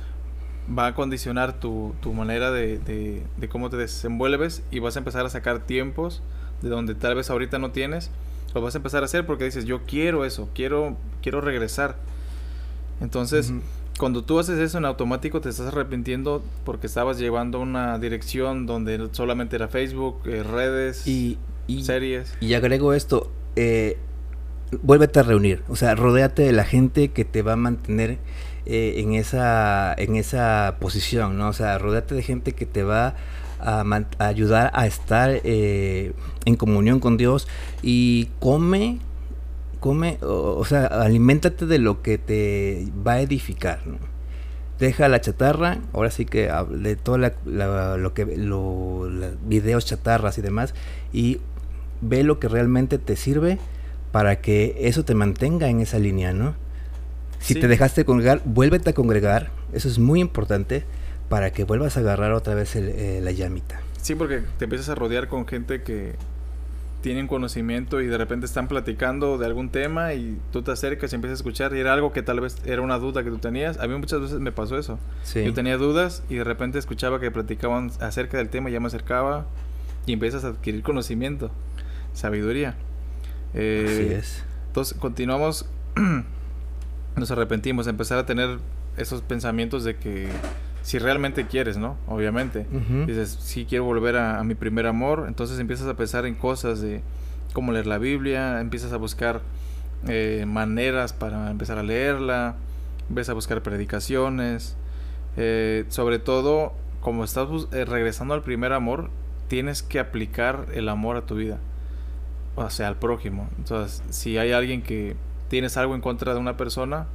va a condicionar tu, tu manera de, de, cómo te desenvuelves y vas a empezar a sacar tiempos de donde tal vez ahorita no tienes, lo vas a empezar a hacer porque dices, yo quiero eso, quiero, quiero regresar. Entonces, cuando tú haces eso en automático, te estás arrepintiendo porque estabas llevando una dirección donde solamente era Facebook, eh, redes. Y, y, series. Y agrego esto, eh, vuélvete a reunir, o sea, rodéate de la gente que te va a mantener eh, en, esa, en esa posición, ¿no? O sea, rodéate de gente que te va a, ayudar a estar eh, en comunión con Dios y come, come, o, sea, aliméntate de lo que te va a edificar, ¿no? deja la chatarra, ahora sí que de todo lo que los videos chatarras y demás y ve lo que realmente te sirve para que eso te mantenga en esa línea, ¿no? Si te dejaste congregar, vuélvete a congregar, eso es muy importante para que vuelvas a agarrar otra vez eh, la llamita. Sí, porque te empiezas a rodear con gente que tienen conocimiento y de repente están platicando de algún tema y tú te acercas y empiezas a escuchar y era algo que tal vez era una duda que tú tenías. A mí muchas veces me pasó eso. Yo tenía dudas y de repente escuchaba que platicaban acerca del tema y ya me acercaba y empiezas a adquirir conocimiento sabiduría. Eh, Así es. Entonces, continuamos, nos arrepentimos, empezar a tener esos pensamientos de que si realmente quieres, ¿no? Obviamente. Dices, si quiero volver a, mi primer amor, entonces empiezas a pensar en cosas de cómo leer la Biblia, empiezas a buscar eh, maneras para empezar a leerla, empiezas a buscar predicaciones, eh, sobre todo, como estás regresando al primer amor, tienes que aplicar el amor a tu vida o sea, al prójimo. Entonces, si hay alguien que tienes algo en contra de una persona,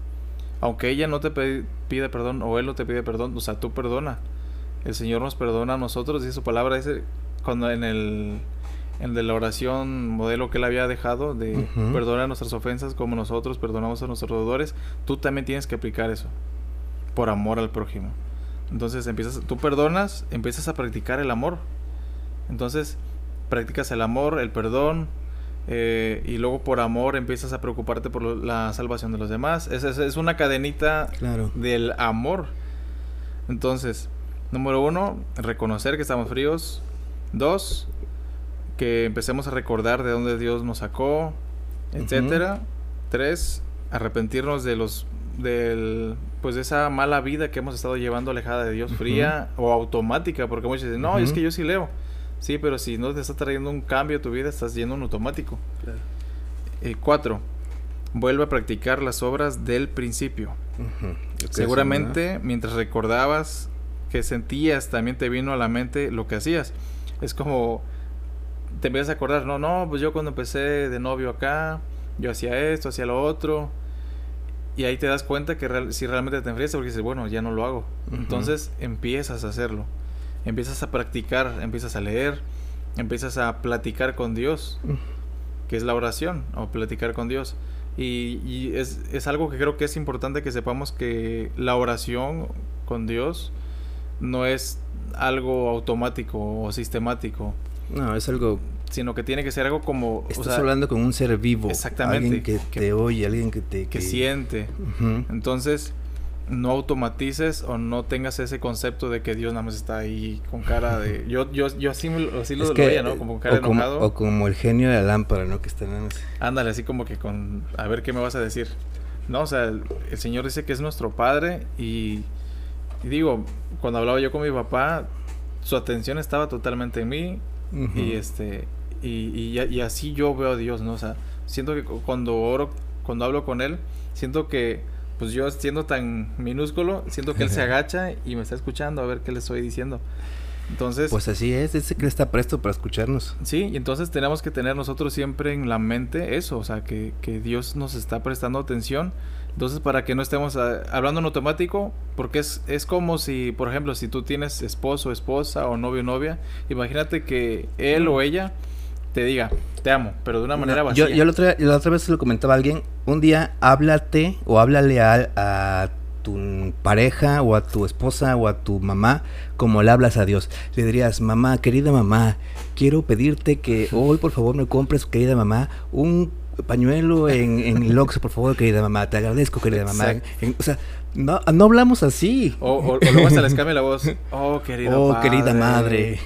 aunque ella no te pide perdón o él no te pide perdón, o sea, tú perdona. El Señor nos perdona a nosotros y su palabra dice cuando en el en de la oración modelo que él había dejado de perdonar nuestras ofensas como nosotros perdonamos a nuestros deudores, tú también tienes que aplicar eso por amor al prójimo. Entonces empiezas, tú perdonas, empiezas a practicar el amor. Entonces practicas el amor, el perdón, eh, y luego por amor empiezas a preocuparte por la salvación de los demás. Es, es, una cadenita del amor. Entonces, número uno, reconocer que estamos fríos. Dos, que empecemos a recordar de dónde Dios nos sacó, etcétera. Tres, arrepentirnos de los del pues de esa mala vida que hemos estado llevando alejada de Dios, fría o automática, porque muchos dicen, no, es que yo sí leo. Sí, pero si no te está trayendo un cambio a tu vida, estás yendo en automático. Eh, cuatro, vuelve a practicar las obras del principio. Seguramente, mientras recordabas que sentías, también te vino a la mente lo que hacías. Es como, te empiezas a acordar, no, no, pues yo cuando empecé de novio acá, yo hacía esto, hacía lo otro. Y ahí te das cuenta que si realmente te enfrías, porque dices, bueno, ya no lo hago. Entonces empiezas a hacerlo empiezas a practicar, empiezas a leer, empiezas a platicar con Dios, que es la oración, o platicar con Dios. Y, es, es, algo que creo que es importante que sepamos que la oración con Dios no es algo automático o sistemático. No, es algo... Sino que tiene que ser algo como... Estás hablando con un ser vivo. Exactamente. Alguien que, te oye, alguien que te... Que, siente. Entonces no automatices o no tengas ese concepto de que Dios nada más está ahí con cara de... Yo, yo, yo así, así lo, veía, ¿no? Como cara o enojado. Como, o como el genio de la lámpara, ¿no? Que está en Ándale, así como que con... A ver qué me vas a decir. No, o sea, el, Señor dice que es nuestro Padre y, y, digo, cuando hablaba yo con mi papá, su atención estaba totalmente en mí y este... Y, y, y así yo veo a Dios, ¿no? O sea, siento que cuando oro, cuando hablo con Él, siento que pues yo siendo tan minúsculo, siento que él se agacha y me está escuchando a ver qué le estoy diciendo. Entonces, Pues así es, ese que está presto para escucharnos. sí, y entonces tenemos que tener nosotros siempre en la mente eso, o sea, que, que Dios nos está prestando atención. Entonces, para que no estemos ah, hablando en automático, porque es, es como si, por ejemplo, si tú tienes esposo, esposa o novio, novia, imagínate que él o ella te diga, te amo, pero de una manera No, vacía. yo, yo la, otra, la otra vez se lo comentaba a alguien, un día háblate o háblale a, a tu pareja o a tu esposa o a tu mamá como le hablas a Dios. Le dirías, mamá, querida mamá, quiero pedirte que hoy por favor me compres, querida mamá, un pañuelo en, en el Oxxo, por favor, querida mamá, te agradezco, querida mamá. En- o sea, no, no hablamos así. O, o- o luego hasta les cambia la voz. Oh, querido Oh, querida padre".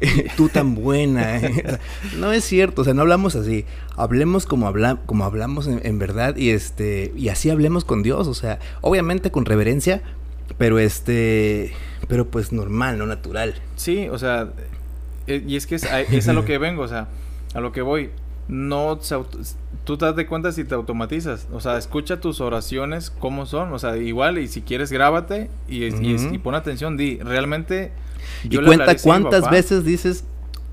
Tú tan buena. ¿eh? No es cierto, o sea, no hablamos así. Hablemos como, habla, como hablamos en, en verdad y este y así hablemos con Dios, o sea, obviamente con reverencia, pero este pero pues normal, no natural. Sí, o sea, eh, y es que es a, es a lo que vengo, o sea, a lo que voy. No, se auto- tú te das de cuenta si te automatizas, o sea, escucha tus oraciones cómo son, o sea, igual y si quieres grábate y, y- y pon atención, di, realmente yo le cuenta cuántas veces dices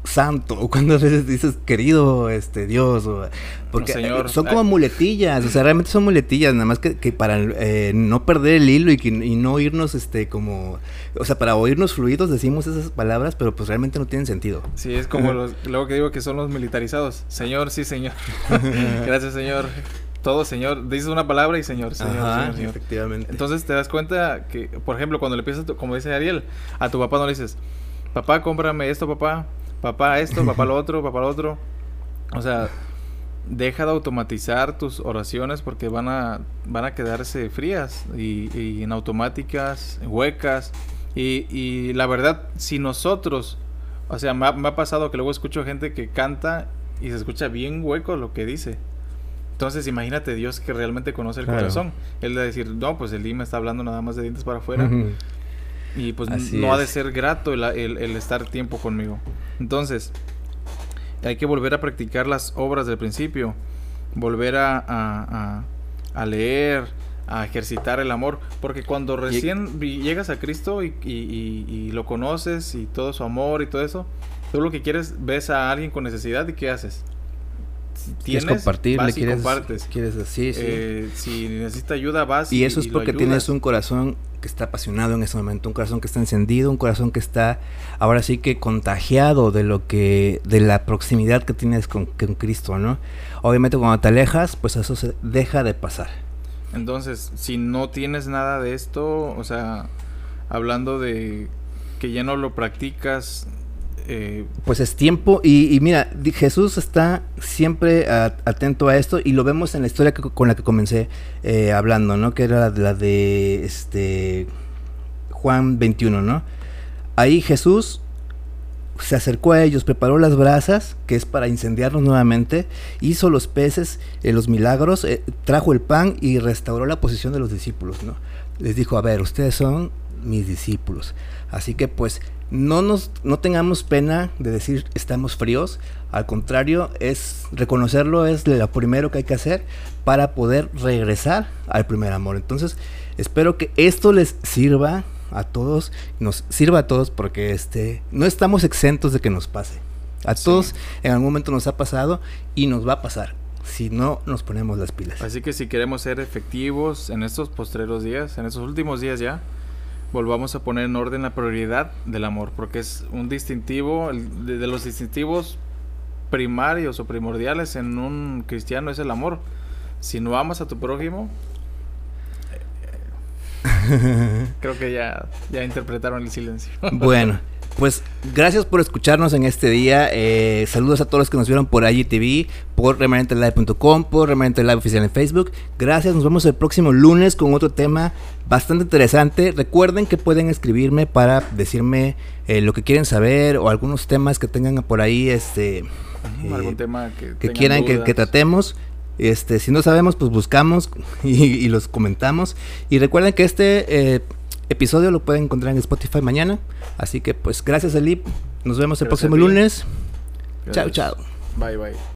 santo o cuántas veces dices querido este Dios o- porque Señor, eh, son como muletillas o sea realmente son muletillas nada más que, que para eh, no perder el hilo y, que, y no irnos este como o sea para oírnos fluidos decimos esas palabras pero pues realmente no tienen sentido Sí, es como los, luego que digo que son los militarizados. Señor, sí, señor. Gracias, señor. Todo, señor. Dices una palabra y señor, señor, Ajá, señor, señor. efectivamente Entonces te das cuenta que, por ejemplo, cuando le tu- como dice Ariel, a tu papá no le dices, papá, cómprame esto, papá, papá, esto, papá, lo otro, papá, lo otro. O sea, deja de automatizar tus oraciones porque van a, van a quedarse frías y, y en automáticas, huecas. Y, y la verdad, si nosotros, o sea, me ha, me ha pasado que luego escucho gente que canta y se escucha bien hueco lo que dice. Entonces, imagínate Dios que realmente conoce el Claro. corazón. Él de decir, no, pues el me está hablando nada más de dientes para afuera. Y pues Así no ha de ser grato el, el- el estar tiempo conmigo. Entonces, hay que volver a practicar las obras del principio. Volver a, a- a- a leer, a ejercitar el amor. Porque cuando recién llegas a Cristo y, y- y- y lo conoces y todo su amor y todo eso, tú lo que quieres, ves a alguien con necesidad y ¿qué haces? Quieres compartir vas y quieres compartes. quieres así sí. Eh, si necesita ayuda, vas y eso es porque tienes un corazón que está apasionado en ese momento, un corazón que está encendido, un corazón que está ahora sí que contagiado de lo que, de la proximidad que tienes con, con Cristo, ¿no? Obviamente cuando te alejas, pues eso se deja de pasar. Entonces, si no tienes nada de esto, o sea, hablando de que ya no lo practicas, eh, Pues es tiempo y, mira, Jesús está siempre atento a esto y lo vemos en la historia con la que comencé eh, hablando, ¿no? Que era la, de este Juan 21, ¿no? Ahí Jesús se acercó a ellos, preparó las brasas, que es para incendiarlos nuevamente, hizo los peces, eh, los milagros, trajo el pan y restauró la posición de los discípulos, ¿no? Les dijo, a ver, ustedes son mis discípulos. Así que pues no nos no tengamos pena de decir estamos fríos, al contrario, es reconocerlo es lo primero que hay que hacer para poder regresar al primer amor. Entonces, espero que esto les sirva a todos, nos sirva a todos porque este no estamos exentos de que nos pase. A Sí. todos en algún momento nos ha pasado y nos va a pasar si no nos ponemos las pilas. así que si queremos ser efectivos en estos postreros días, en estos últimos días ya, volvamos a poner en orden la prioridad del amor, porque es un distintivo, el- de, de los distintivos primarios o primordiales en un cristiano es el amor. Si no amas a tu prójimo, eh, creo que ya, ya interpretaron el silencio. Bueno, pues gracias por escucharnos en este día. Eh, saludos a todos los que nos vieron por IGTV, por remanentelive.com, por Remanente Live Oficial en Facebook. Gracias, nos vemos el próximo lunes con otro tema bastante interesante. Recuerden que pueden escribirme para decirme eh, lo que quieren saber o algunos temas que tengan por ahí este, eh, Algún tema que, quieran que, tratemos. Este, si no sabemos, pues buscamos y, y los comentamos. Y recuerden que este eh, episodio lo pueden encontrar en Spotify mañana. Así que pues gracias Elip. Nos vemos el Gracias próximo lunes. Chao, chao. Bye, bye.